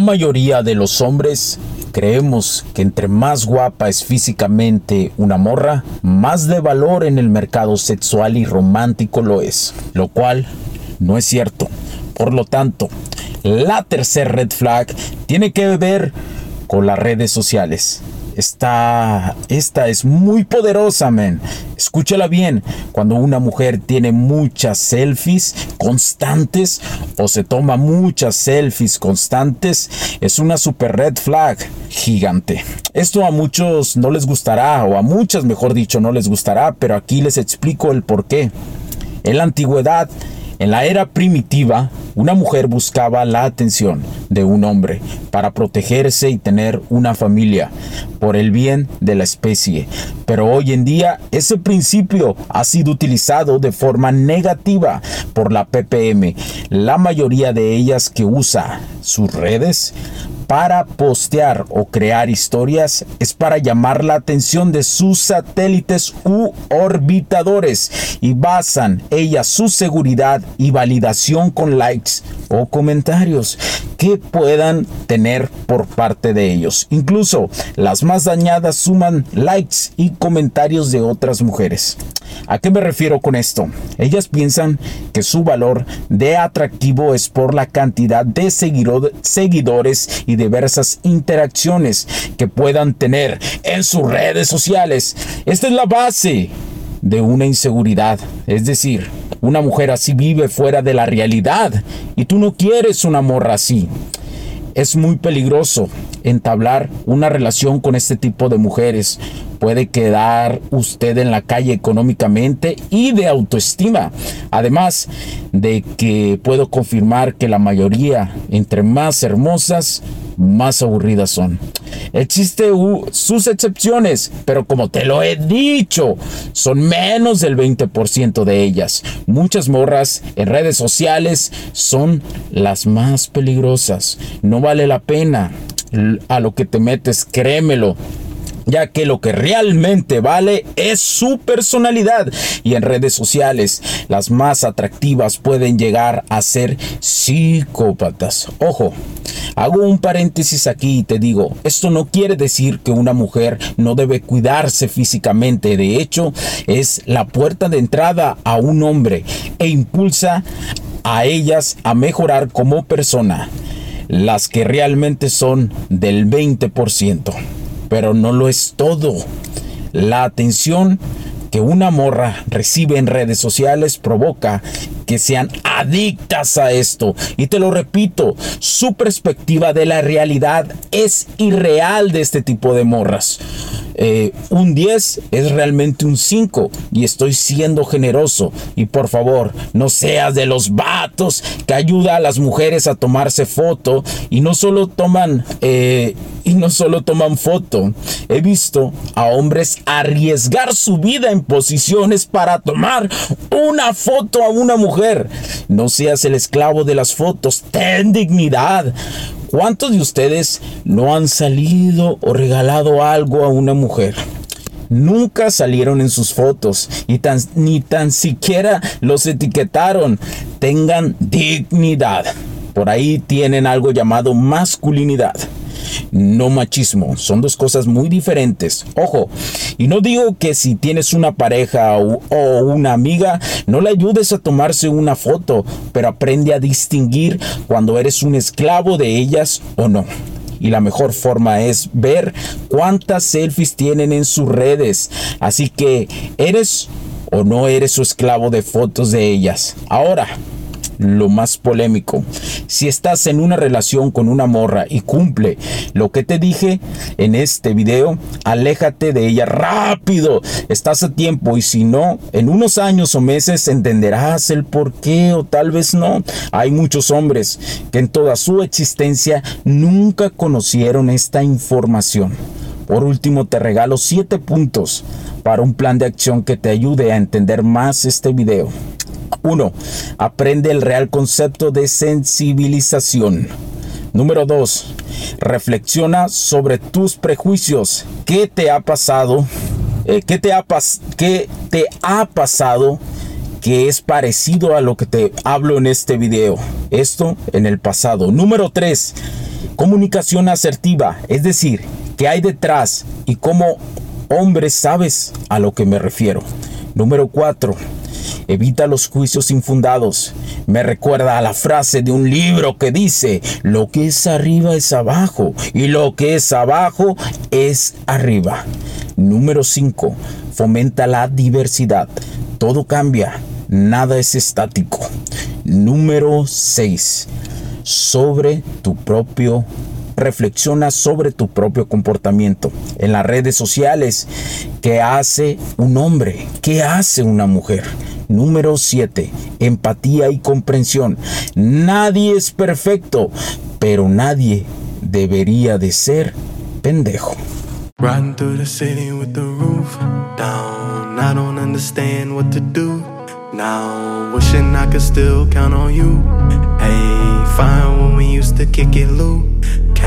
La mayoría de los hombres creemos que entre más guapa es físicamente una morra, más de valor en el mercado sexual y romántico lo es, lo cual no es cierto. Por lo tanto, la tercer red flag tiene que ver con las redes sociales. Esta, esta es muy poderosa, men. Escúchala bien. Cuando una mujer tiene muchas selfies constantes o se toma muchas selfies constantes, es una super red flag gigante. Esto a muchos no les gustará, o a muchas, mejor dicho, no les gustará, pero aquí les explico el por qué. En la antigüedad, en la era primitiva, una mujer buscaba la atención de un hombre para protegerse y tener una familia por el bien de la especie. Pero hoy en día ese principio ha sido utilizado de forma negativa por la PPM. La mayoría de ellas que usa sus redes para postear o crear historias es para llamar la atención de sus satélites u orbitadores y basan ellas su seguridad y validación con likes o comentarios que puedan tener por parte de ellos. Incluso las más dañadas suman likes y comentarios de otras mujeres. ¿A qué me refiero con esto? Ellas piensan que su valor de atractivo es por la cantidad de seguidores y diversas interacciones que puedan tener en sus redes sociales. Esta es la base de una inseguridad. Es decir, una mujer así vive fuera de la realidad y tú no quieres una morra así. Es muy peligroso entablar una relación con este tipo de mujeres. Puede quedar usted en la calle económicamente y de autoestima. Además de que puedo confirmar que la mayoría, entre más hermosas, más aburridas son. Existen sus excepciones, pero como te lo he dicho, son menos del 20% de ellas. Muchas morras en redes sociales son las más peligrosas. No vale la pena a lo que te metes, créemelo ya que lo que realmente vale es su personalidad. Y en redes sociales las más atractivas pueden llegar a ser psicópatas. Ojo, hago un paréntesis aquí y te digo, esto no quiere decir que una mujer no debe cuidarse físicamente, de hecho es la puerta de entrada a un hombre e impulsa a ellas a mejorar como persona las que realmente son del 20% pero no lo es todo. La atención que una morra recibe en redes sociales provoca que sean adictas a esto. Y te lo repito, su perspectiva de la realidad es irreal de este tipo de morras. Eh, un 10 es realmente un 5 y estoy siendo generoso. Y por favor, no seas de los vatos que ayuda a las mujeres a tomarse foto y no solo toman eh, y no solo toman foto. He visto a hombres arriesgar su vida en posiciones para tomar una foto a una mujer. No seas el esclavo de las fotos, ten dignidad. ¿Cuántos de ustedes no han salido o regalado algo a una mujer? Nunca salieron en sus fotos y ni tan siquiera los etiquetaron. Tengan dignidad. Por ahí tienen algo llamado masculinidad no machismo. Son dos cosas muy diferentes. Ojo, y no digo que si tienes una pareja o, una amiga, no le ayudes a tomarse una foto, pero aprende a distinguir cuando eres un esclavo de ellas o no. Y la mejor forma es ver cuántas selfies tienen en sus redes. Así que, ¿eres o no eres su esclavo de fotos de ellas? Ahora, lo más polémico. Si estás en una relación con una morra y cumple lo que te dije en este video, aléjate de ella rápido. Estás a tiempo y si no, en unos años o meses entenderás el por qué o tal vez no. Hay muchos hombres que en toda su existencia nunca conocieron esta información. Por último, te regalo 7 puntos para un plan de acción que te ayude a entender más este video. 1. Aprende el real concepto de sensibilización. Número 2. Reflexiona sobre tus prejuicios. ¿Qué te ha pasado? Eh, ¿qué, te ha ¿Qué ha pasado que es parecido a lo que te hablo en este video? Esto en el pasado. Número 3. Comunicación asertiva. Es decir, ¿qué hay detrás y cómo hombre sabes a lo que me refiero? Número 4 Evita los juicios infundados. Me recuerda a la frase de un libro que dice, lo que es arriba es abajo y lo que es abajo es arriba. Número 5. Fomenta la diversidad. Todo cambia, nada es estático. Número 6. Sobre tu propio reflexiona sobre tu propio comportamiento en las redes sociales. ¿Qué hace un hombre? ¿Qué hace una mujer? Número 7. Empatía y comprensión. Nadie es perfecto, pero nadie debería de ser pendejo. Riding through the city with the roof down. I don't understand what to do. Now, wishing I could still count on you. Hey, fine when we used to kick it, Luke.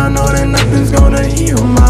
I know that nothing's gonna heal my